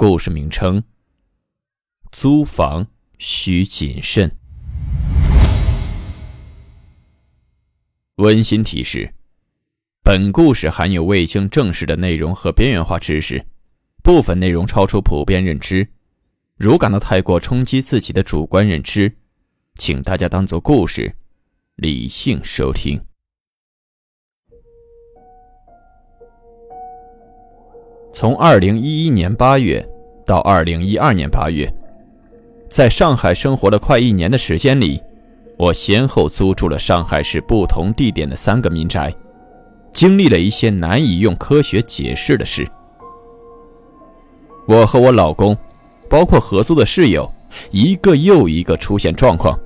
故事名称：租房需谨慎。温馨提示：本故事含有未经证实的内容和边缘化知识，部分内容超出普遍认知。如感到太过冲击自己的主观认知，请大家当做故事，理性收听。从二零一一年八月到二零一二年八月，在上海生活了快一年的时间里，我先后租住了上海市不同地点的三个民宅，经历了一些难以用科学解释的事。我和我老公，包括合租的室友，一个又一个出现状况，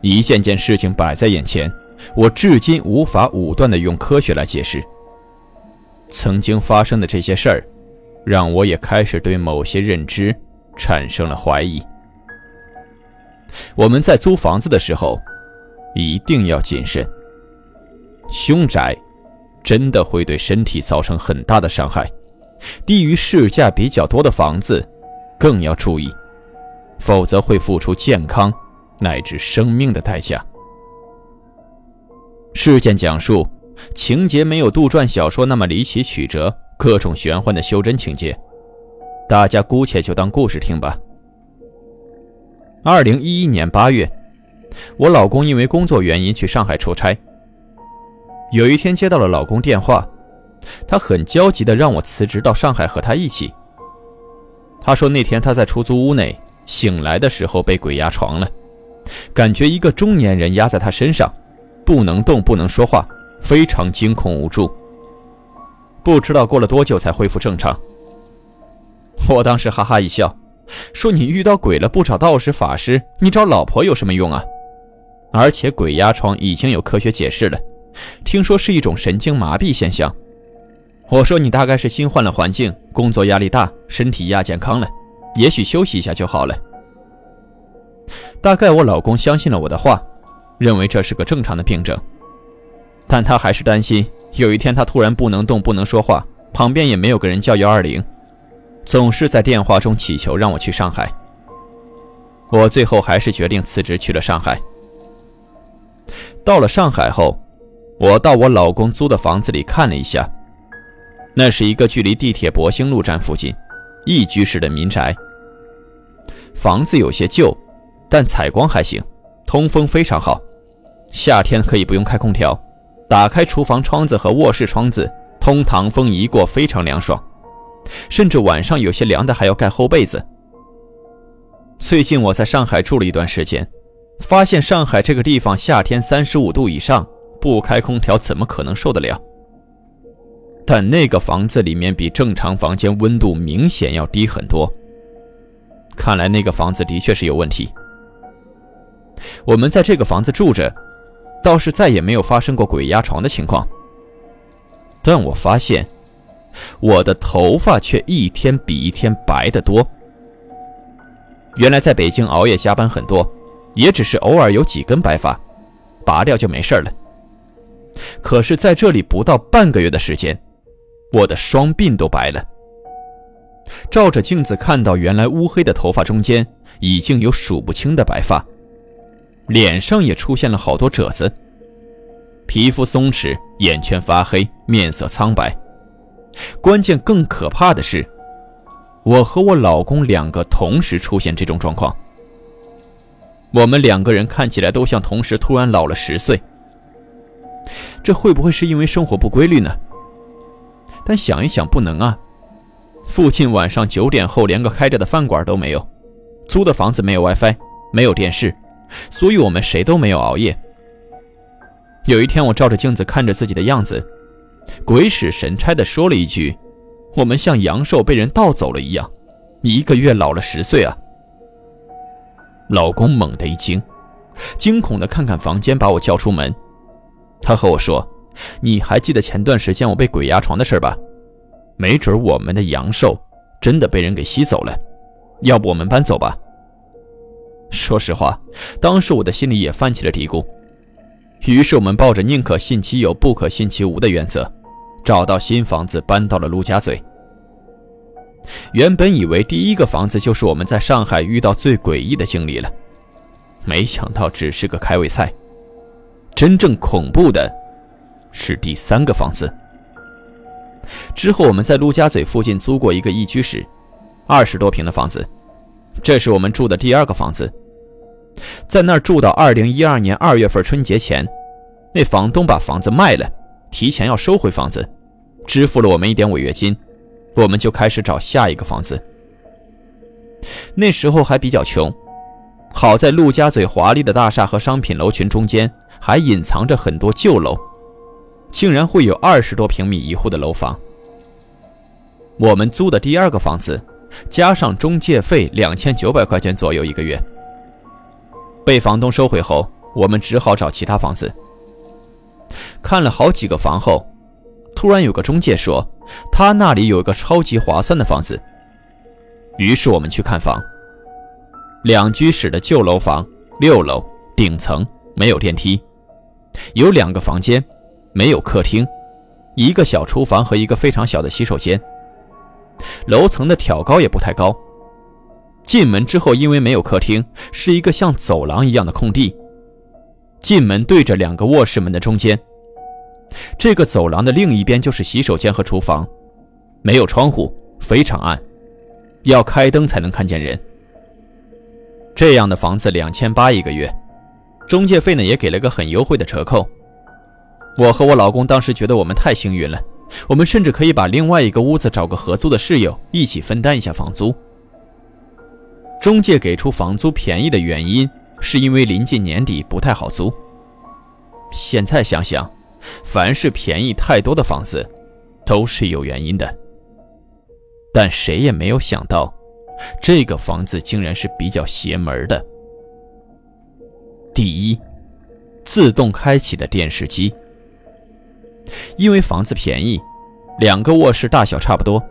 一件件事情摆在眼前，我至今无法武断地用科学来解释。曾经发生的这些事儿，让我也开始对某些认知产生了怀疑。我们在租房子的时候，一定要谨慎。凶宅真的会对身体造成很大的伤害，低于市价比较多的房子更要注意，否则会付出健康乃至生命的代价。事件讲述。情节没有杜撰小说那么离奇曲折，各种玄幻的修真情节，大家姑且就当故事听吧。二零一一年八月，我老公因为工作原因去上海出差。有一天接到了老公电话，他很焦急的让我辞职到上海和他一起。他说那天他在出租屋内醒来的时候被鬼压床了，感觉一个中年人压在他身上，不能动，不能说话。非常惊恐无助，不知道过了多久才恢复正常。我当时哈哈一笑，说：“你遇到鬼了不找道士法师，你找老婆有什么用啊？而且鬼压床已经有科学解释了，听说是一种神经麻痹现象。”我说：“你大概是新换了环境，工作压力大，身体亚健康了，也许休息一下就好了。”大概我老公相信了我的话，认为这是个正常的病症。但他还是担心，有一天他突然不能动、不能说话，旁边也没有个人叫幺二零，总是在电话中祈求让我去上海。我最后还是决定辞职去了上海。到了上海后，我到我老公租的房子里看了一下，那是一个距离地铁博兴路站附近，一居室的民宅。房子有些旧，但采光还行，通风非常好，夏天可以不用开空调。打开厨房窗子和卧室窗子，通堂风一过，非常凉爽，甚至晚上有些凉的还要盖厚被子。最近我在上海住了一段时间，发现上海这个地方夏天三十五度以上，不开空调怎么可能受得了？但那个房子里面比正常房间温度明显要低很多，看来那个房子的确是有问题。我们在这个房子住着。倒是再也没有发生过鬼压床的情况，但我发现我的头发却一天比一天白得多。原来在北京熬夜加班很多，也只是偶尔有几根白发，拔掉就没事了。可是在这里不到半个月的时间，我的双鬓都白了。照着镜子看到原来乌黑的头发中间已经有数不清的白发。脸上也出现了好多褶子，皮肤松弛，眼圈发黑，面色苍白。关键更可怕的是，我和我老公两个同时出现这种状况。我们两个人看起来都像同时突然老了十岁。这会不会是因为生活不规律呢？但想一想，不能啊！附近晚上九点后连个开着的饭馆都没有，租的房子没有 WiFi，没有电视。所以我们谁都没有熬夜。有一天，我照着镜子看着自己的样子，鬼使神差地说了一句：“我们像阳寿被人盗走了一样，一个月老了十岁啊！老公猛地一惊，惊恐地看看房间，把我叫出门。他和我说：“你还记得前段时间我被鬼压床的事吧？没准我们的阳寿真的被人给吸走了，要不我们搬走吧？”说实话，当时我的心里也泛起了嘀咕。于是我们抱着宁可信其有，不可信其无的原则，找到新房子，搬到了陆家嘴。原本以为第一个房子就是我们在上海遇到最诡异的经历了，没想到只是个开胃菜。真正恐怖的，是第三个房子。之后我们在陆家嘴附近租过一个一居室，二十多平的房子，这是我们住的第二个房子。在那儿住到二零一二年二月份春节前，那房东把房子卖了，提前要收回房子，支付了我们一点违约金，我们就开始找下一个房子。那时候还比较穷，好在陆家嘴华丽的大厦和商品楼群中间还隐藏着很多旧楼，竟然会有二十多平米一户的楼房。我们租的第二个房子，加上中介费两千九百块钱左右一个月。被房东收回后，我们只好找其他房子。看了好几个房后，突然有个中介说，他那里有个超级划算的房子。于是我们去看房。两居室的旧楼房，六楼，顶层，没有电梯，有两个房间，没有客厅，一个小厨房和一个非常小的洗手间。楼层的挑高也不太高。进门之后，因为没有客厅，是一个像走廊一样的空地。进门对着两个卧室门的中间，这个走廊的另一边就是洗手间和厨房，没有窗户，非常暗，要开灯才能看见人。这样的房子两千八一个月，中介费呢也给了个很优惠的折扣。我和我老公当时觉得我们太幸运了，我们甚至可以把另外一个屋子找个合租的室友一起分担一下房租。中介给出房租便宜的原因，是因为临近年底不太好租。现在想想，凡是便宜太多的房子，都是有原因的。但谁也没有想到，这个房子竟然是比较邪门的。第一，自动开启的电视机。因为房子便宜，两个卧室大小差不多。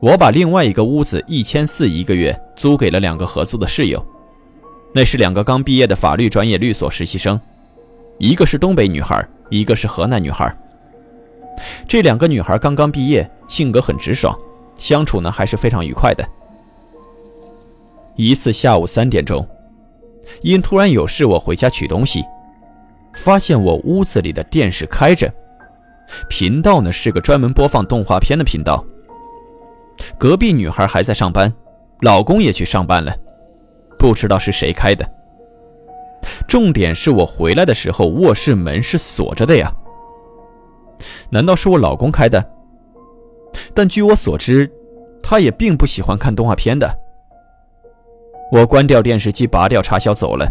我把另外一个屋子一千四一个月租给了两个合租的室友，那是两个刚毕业的法律专业律所实习生，一个是东北女孩，一个是河南女孩。这两个女孩刚刚毕业，性格很直爽，相处呢还是非常愉快的。一次下午三点钟，因突然有事，我回家取东西，发现我屋子里的电视开着，频道呢是个专门播放动画片的频道。隔壁女孩还在上班，老公也去上班了，不知道是谁开的。重点是我回来的时候，卧室门是锁着的呀。难道是我老公开的？但据我所知，他也并不喜欢看动画片的。我关掉电视机，拔掉插销走了。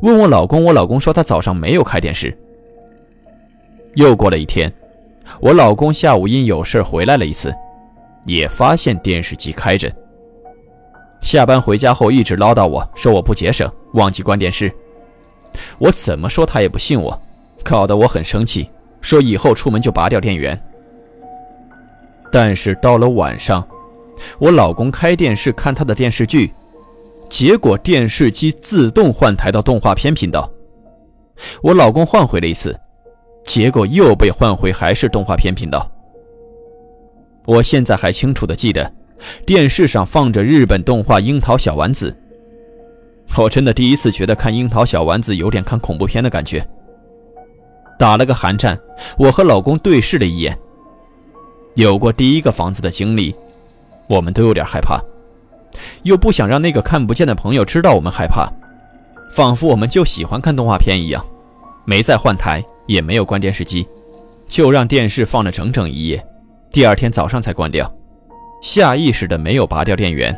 问我老公，我老公说他早上没有开电视。又过了一天，我老公下午因有事回来了一次。也发现电视机开着。下班回家后一直唠叨我说我不节省，忘记关电视。我怎么说他也不信我，搞得我很生气，说以后出门就拔掉电源。但是到了晚上，我老公开电视看他的电视剧，结果电视机自动换台到动画片频道。我老公换回了一次，结果又被换回还是动画片频道。我现在还清楚的记得，电视上放着日本动画《樱桃小丸子》。我真的第一次觉得看《樱桃小丸子》有点看恐怖片的感觉。打了个寒战，我和老公对视了一眼。有过第一个房子的经历，我们都有点害怕，又不想让那个看不见的朋友知道我们害怕，仿佛我们就喜欢看动画片一样，没再换台，也没有关电视机，就让电视放了整整一夜。第二天早上才关掉，下意识的没有拔掉电源。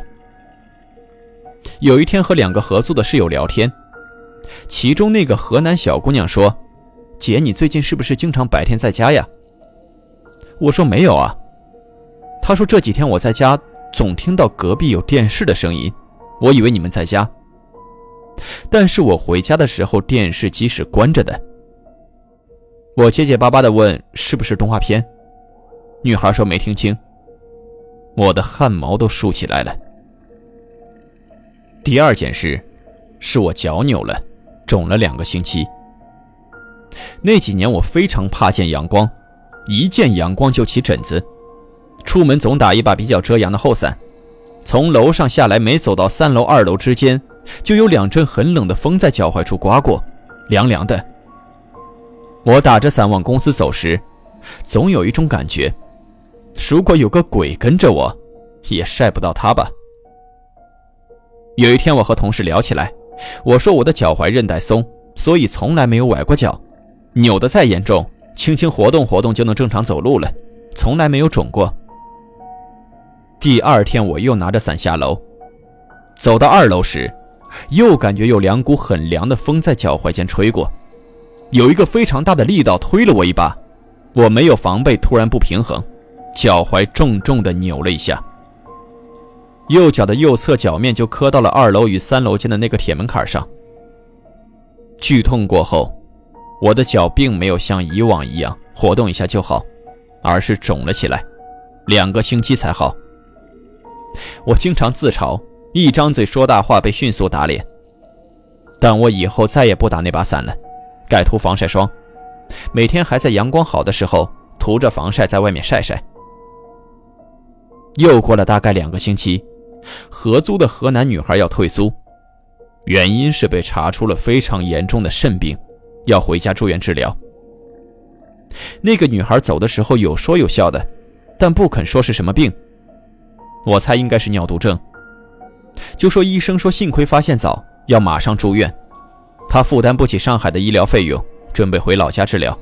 有一天和两个合租的室友聊天，其中那个河南小姑娘说：“姐，你最近是不是经常白天在家呀？”我说：“没有啊。”他说这几天我在家总听到隔壁有电视的声音，我以为你们在家。但是我回家的时候电视机是关着的。我结结巴巴的问是不是动画片，女孩说没听清。我的汗毛都竖起来了。第二件事，是我脚扭了，肿了两个星期。那几年我非常怕见阳光，一见阳光就起疹子，出门总打一把比较遮阳的厚伞。从楼上下来，没走到三楼二楼之间，就有两阵很冷的风在脚踝处刮过，凉凉的。我打着伞往公司走时，总有一种感觉，如果有个鬼跟着我，也晒不到他吧。有一天我和同事聊起来，我说我的脚踝韧带松，所以从来没有崴过脚。扭得再严重，轻轻活动活动就能正常走路了，从来没有肿过。第二天我又拿着伞下楼，走到二楼时，又感觉有两股很凉的风在脚踝间吹过，有一个非常大的力道推了我一把，我没有防备，突然不平衡，脚踝重重的扭了一下，右脚的右侧脚面就磕到了二楼与三楼间的那个铁门槛上。剧痛过后。我的脚并没有像以往一样活动一下就好，而是肿了起来，两个星期才好。我经常自嘲，一张嘴说大话被迅速打脸。但我以后再也不打那把伞了，改涂防晒霜，每天还在阳光好的时候涂着防晒在外面晒晒。又过了大概两个星期，合租的河南女孩要退租，原因是被查出了非常严重的肾病。要回家住院治疗。那个女孩走的时候有说有笑的，但不肯说是什么病。我猜应该是尿毒症。就说医生说幸亏发现早，要马上住院。他负担不起上海的医疗费用，准备回老家治疗。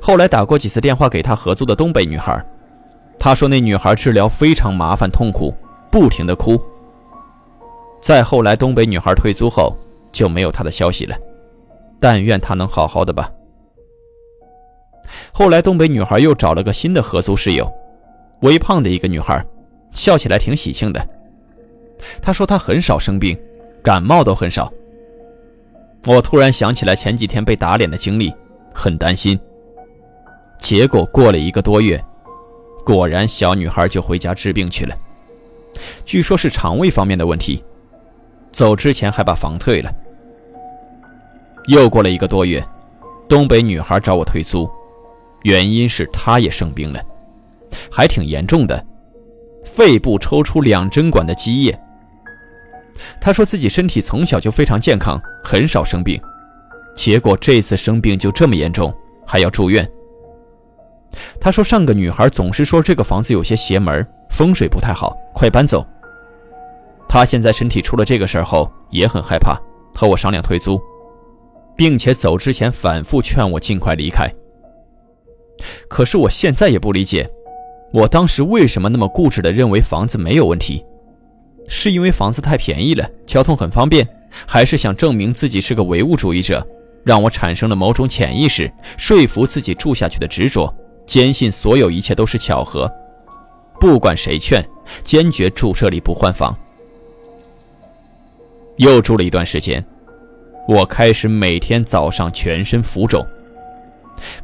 后来打过几次电话给他合租的东北女孩，他说那女孩治疗非常麻烦痛苦，不停的哭。再后来东北女孩退租后就没有他的消息了。但愿他能好好的吧。后来，东北女孩又找了个新的合租室友，微胖的一个女孩，笑起来挺喜庆的。她说她很少生病，感冒都很少。我突然想起来前几天被打脸的经历，很担心。结果过了一个多月，果然小女孩就回家治病去了，据说是肠胃方面的问题，走之前还把房退了。又过了一个多月，东北女孩找我退租，原因是她也生病了，还挺严重的，肺部抽出两针管的积液。她说自己身体从小就非常健康，很少生病，结果这次生病就这么严重，还要住院。她说上个女孩总是说这个房子有些邪门，风水不太好，快搬走。她现在身体出了这个事儿后也很害怕，和我商量退租。并且走之前反复劝我尽快离开。可是我现在也不理解，我当时为什么那么固执地认为房子没有问题？是因为房子太便宜了，交通很方便，还是想证明自己是个唯物主义者，让我产生了某种潜意识，说服自己住下去的执着，坚信所有一切都是巧合，不管谁劝，坚决住这里不换房。又住了一段时间。我开始每天早上全身浮肿，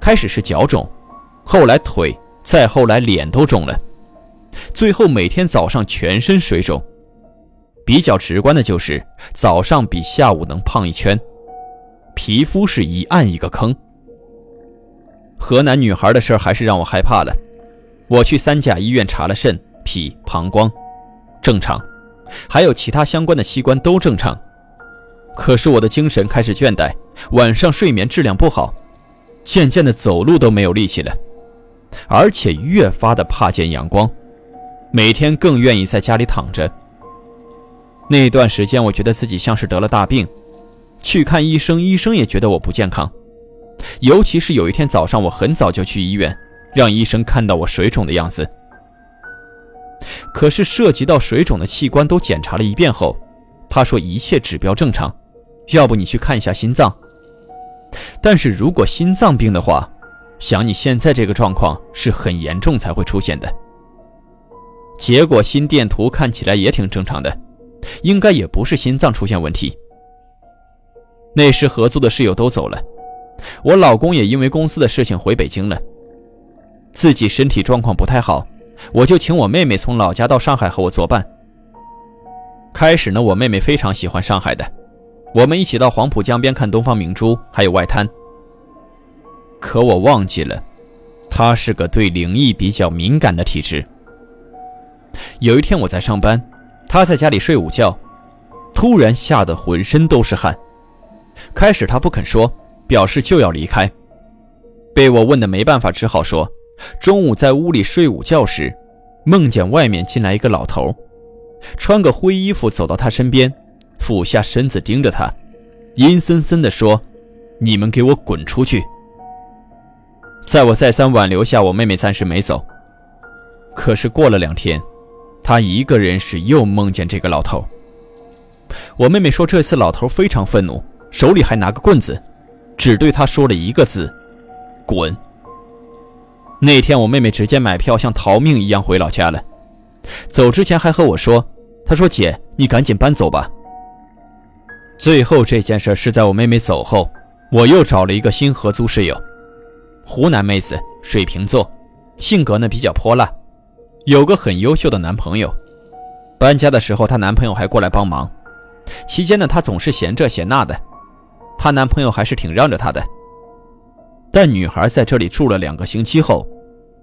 开始是脚肿，后来腿，再后来脸都肿了，最后每天早上全身水肿。比较直观的就是早上比下午能胖一圈，皮肤是一暗一个坑。河南女孩的事还是让我害怕了。我去三甲医院查了肾、脾、膀胱，正常，还有其他相关的器官都正常。可是我的精神开始倦怠，晚上睡眠质量不好，渐渐的走路都没有力气了，而且越发的怕见阳光，每天更愿意在家里躺着。那段时间，我觉得自己像是得了大病，去看医生，医生也觉得我不健康。尤其是有一天早上，我很早就去医院，让医生看到我水肿的样子。可是涉及到水肿的器官都检查了一遍后，他说一切指标正常。要不你去看一下心脏。但是如果心脏病的话，想你现在这个状况是很严重才会出现的，结果心电图看起来也挺正常的，应该也不是心脏出现问题。那时合租的室友都走了，我老公也因为公司的事情回北京了。自己身体状况不太好，我就请我妹妹从老家到上海和我作伴。开始呢，我妹妹非常喜欢上海的，我们一起到黄浦江边看东方明珠，还有外滩。可我忘记了，她是个对灵异比较敏感的体质。有一天我在上班，他在家里睡午觉，突然吓得浑身都是汗。开始他不肯说，表示就要离开，被我问的没办法，只好说。中午在屋里睡午觉时，梦见外面进来一个老头，穿个灰衣服走到他身边，俯下身子盯着他，阴森森地说：“你们给我滚出去！”在我再三挽留下，我妹妹暂时没走。可是过了两天，她一个人时又梦见这个老头。我妹妹说，这次老头非常愤怒，手里还拿个棍子，只对她说了一个字：“滚。”那天我妹妹直接买票，像逃命一样回老家了。走之前还和我说：“她说姐，你赶紧搬走吧。”最后这件事是在我妹妹走后，我又找了一个新合租室友，湖南妹子，水瓶座，性格呢比较泼辣，有个很优秀的男朋友。搬家的时候，她男朋友还过来帮忙。期间呢，她总是嫌这嫌那的，她男朋友还是挺让着她的。但女孩在这里住了两个星期后，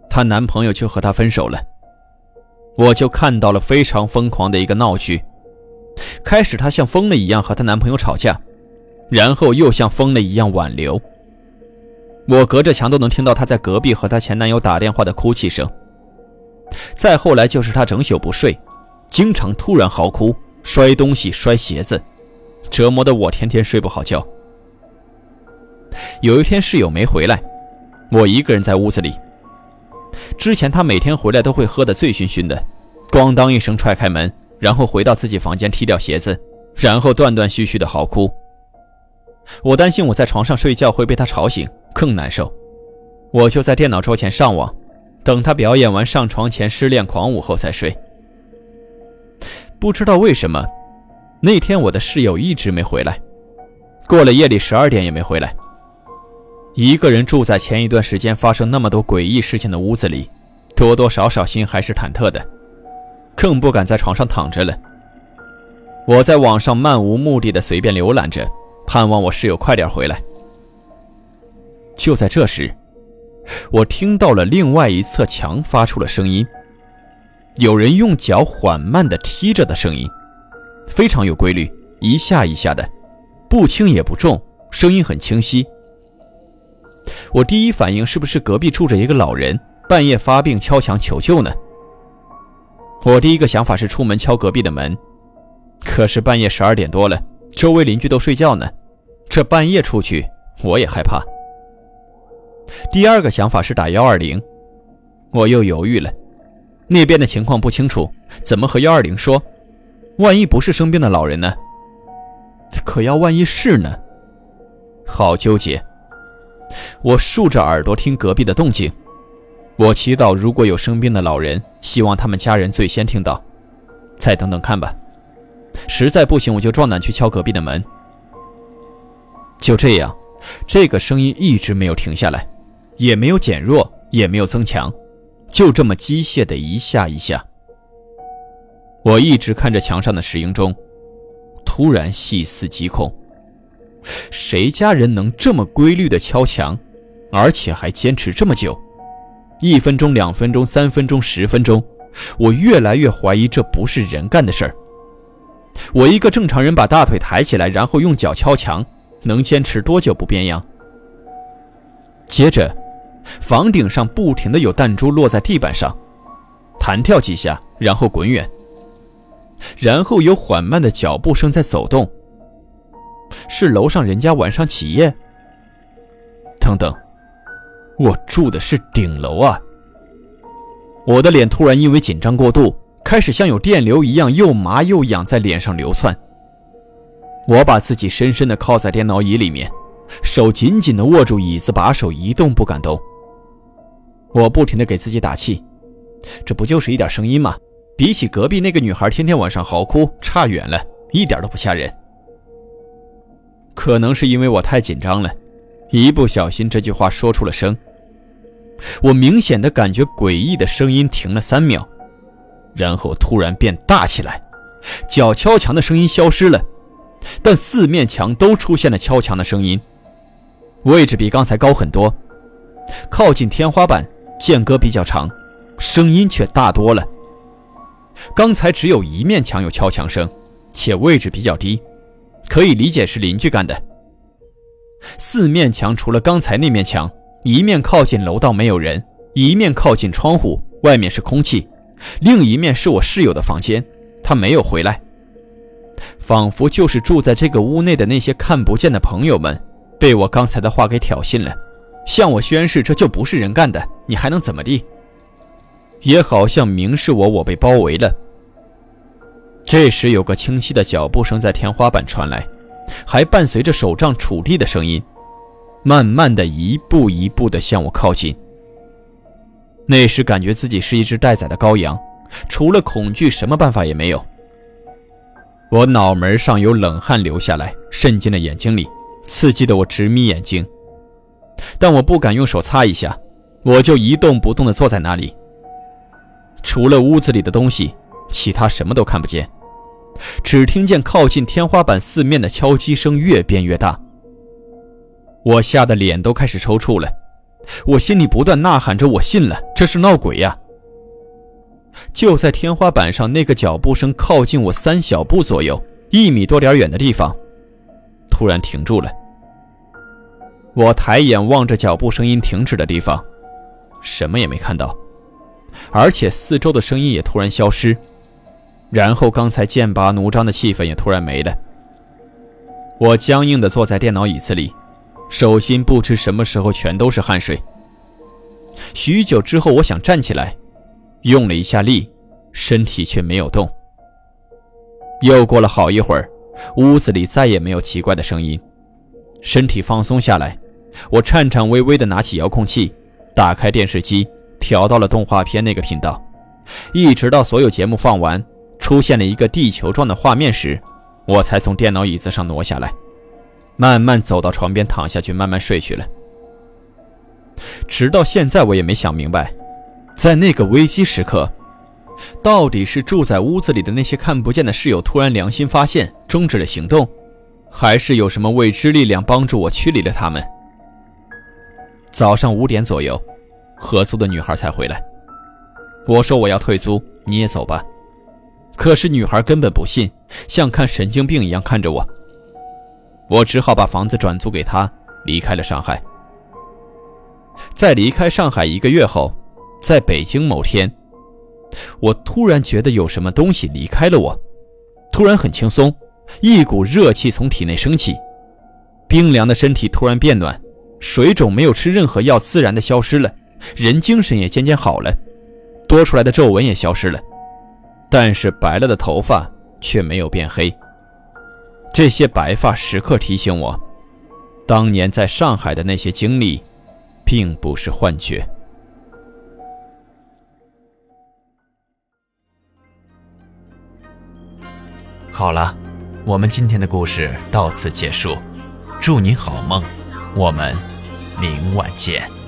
她男朋友就和她分手了。我就看到了非常疯狂的一个闹剧。开始她像疯了一样和她男朋友吵架，然后又像疯了一样挽留。我隔着墙都能听到她在隔壁和她前男友打电话的哭泣声。再后来就是她整宿不睡，经常突然嚎哭、摔东西、摔鞋子，折磨的我天天睡不好觉。有一天室友没回来，我一个人在屋子里。之前他每天回来都会喝得醉醺醺的，咣当一声踹开门，然后回到自己房间踢掉鞋子，然后断断续续的嚎哭。我担心我在床上睡觉会被他吵醒，更难受。我就在电脑桌前上网，等他表演完上床前失恋狂舞后才睡。不知道为什么，那天我的室友一直没回来，过了夜里十二点也没回来。一个人住在前一段时间发生那么多诡异事情的屋子里，多多少少心还是忐忑的，更不敢在床上躺着了。我在网上漫无目的的随便浏览着，盼望我室友快点回来。就在这时，我听到了另外一侧墙发出了声音，有人用脚缓慢的踢着的声音，非常有规律，一下一下的，不轻也不重，声音很清晰。我第一反应是不是隔壁住着一个老人，半夜发病敲墙求救呢？我第一个想法是出门敲隔壁的门，可是半夜十二点多了，周围邻居都睡觉呢，这半夜出去我也害怕。第二个想法是打幺二零，我又犹豫了，那边的情况不清楚，怎么和幺二零说？万一不是生病的老人呢？可要万一是呢？好纠结。我竖着耳朵听隔壁的动静，我祈祷如果有生病的老人，希望他们家人最先听到。再等等看吧，实在不行我就壮胆去敲隔壁的门。就这样，这个声音一直没有停下来，也没有减弱，也没有增强，就这么机械的一下一下。我一直看着墙上的石英钟，突然细思极恐。谁家人能这么规律的敲墙，而且还坚持这么久？一分钟、两分钟、三分钟、十分钟，我越来越怀疑这不是人干的事儿。我一个正常人把大腿抬起来，然后用脚敲墙，能坚持多久不变样？接着，房顶上不停的有弹珠落在地板上，弹跳几下，然后滚远，然后有缓慢的脚步声在走动。是楼上人家晚上起夜。等等，我住的是顶楼啊！我的脸突然因为紧张过度，开始像有电流一样又麻又痒，在脸上流窜。我把自己深深的靠在电脑椅里面，手紧紧的握住椅子把手，一动不敢动。我不停的给自己打气，这不就是一点声音吗？比起隔壁那个女孩天天晚上嚎哭差远了，一点都不吓人。可能是因为我太紧张了，一不小心这句话说出了声。我明显的感觉诡异的声音停了三秒，然后突然变大起来，脚敲墙的声音消失了，但四面墙都出现了敲墙的声音，位置比刚才高很多，靠近天花板，间隔比较长，声音却大多了。刚才只有一面墙有敲墙声，且位置比较低，可以理解是邻居干的。四面墙除了刚才那面墙。一面靠近楼道没有人，一面靠近窗户，外面是空气；另一面是我室友的房间，他没有回来。仿佛就是住在这个屋内的那些看不见的朋友们，被我刚才的话给挑衅了，向我宣誓这就不是人干的，你还能怎么地？也好像明示我我被包围了。这时有个清晰的脚步声在天花板传来，还伴随着手杖触地的声音。慢慢的一步一步的向我靠近。那时感觉自己是一只待宰的羔羊，除了恐惧，什么办法也没有。我脑门上有冷汗流下来，渗进了眼睛里，刺激的我直眯眼睛。但我不敢用手擦一下，我就一动不动的坐在那里。除了屋子里的东西，其他什么都看不见，只听见靠近天花板四面的敲击声越变越大。我吓得脸都开始抽搐了，我心里不断呐喊着：“我信了，这是闹鬼呀！”就在天花板上那个脚步声靠近我三小步左右，一米多点远的地方，突然停住了。我抬眼望着脚步声音停止的地方，什么也没看到，而且四周的声音也突然消失，然后刚才剑拔弩张的气氛也突然没了。我僵硬地坐在电脑椅子里。手心不知什么时候全都是汗水。许久之后，我想站起来，用了一下力，身体却没有动。又过了好一会儿，屋子里再也没有奇怪的声音，身体放松下来，我颤颤巍巍地拿起遥控器，打开电视机，调到了动画片那个频道，一直到所有节目放完，出现了一个地球状的画面时，我才从电脑椅子上挪下来。慢慢走到床边躺下去，慢慢睡去了。直到现在，我也没想明白，在那个危机时刻，到底是住在屋子里的那些看不见的室友突然良心发现，终止了行动，还是有什么未知力量帮助我驱离了他们？早上五点左右，合租的女孩才回来。我说我要退租，你也走吧。可是女孩根本不信，像看神经病一样看着我。我只好把房子转租给他，离开了上海。在离开上海一个月后，在北京某天，我突然觉得有什么东西离开了我，突然很轻松，一股热气从体内升起，冰凉的身体突然变暖，水肿没有吃任何药自然的消失了，人精神也渐渐好了，多出来的皱纹也消失了，但是白了的头发却没有变黑。这些白发时刻提醒我，当年在上海的那些经历，并不是幻觉。好了，我们今天的故事到此结束，祝你好梦，我们明晚见。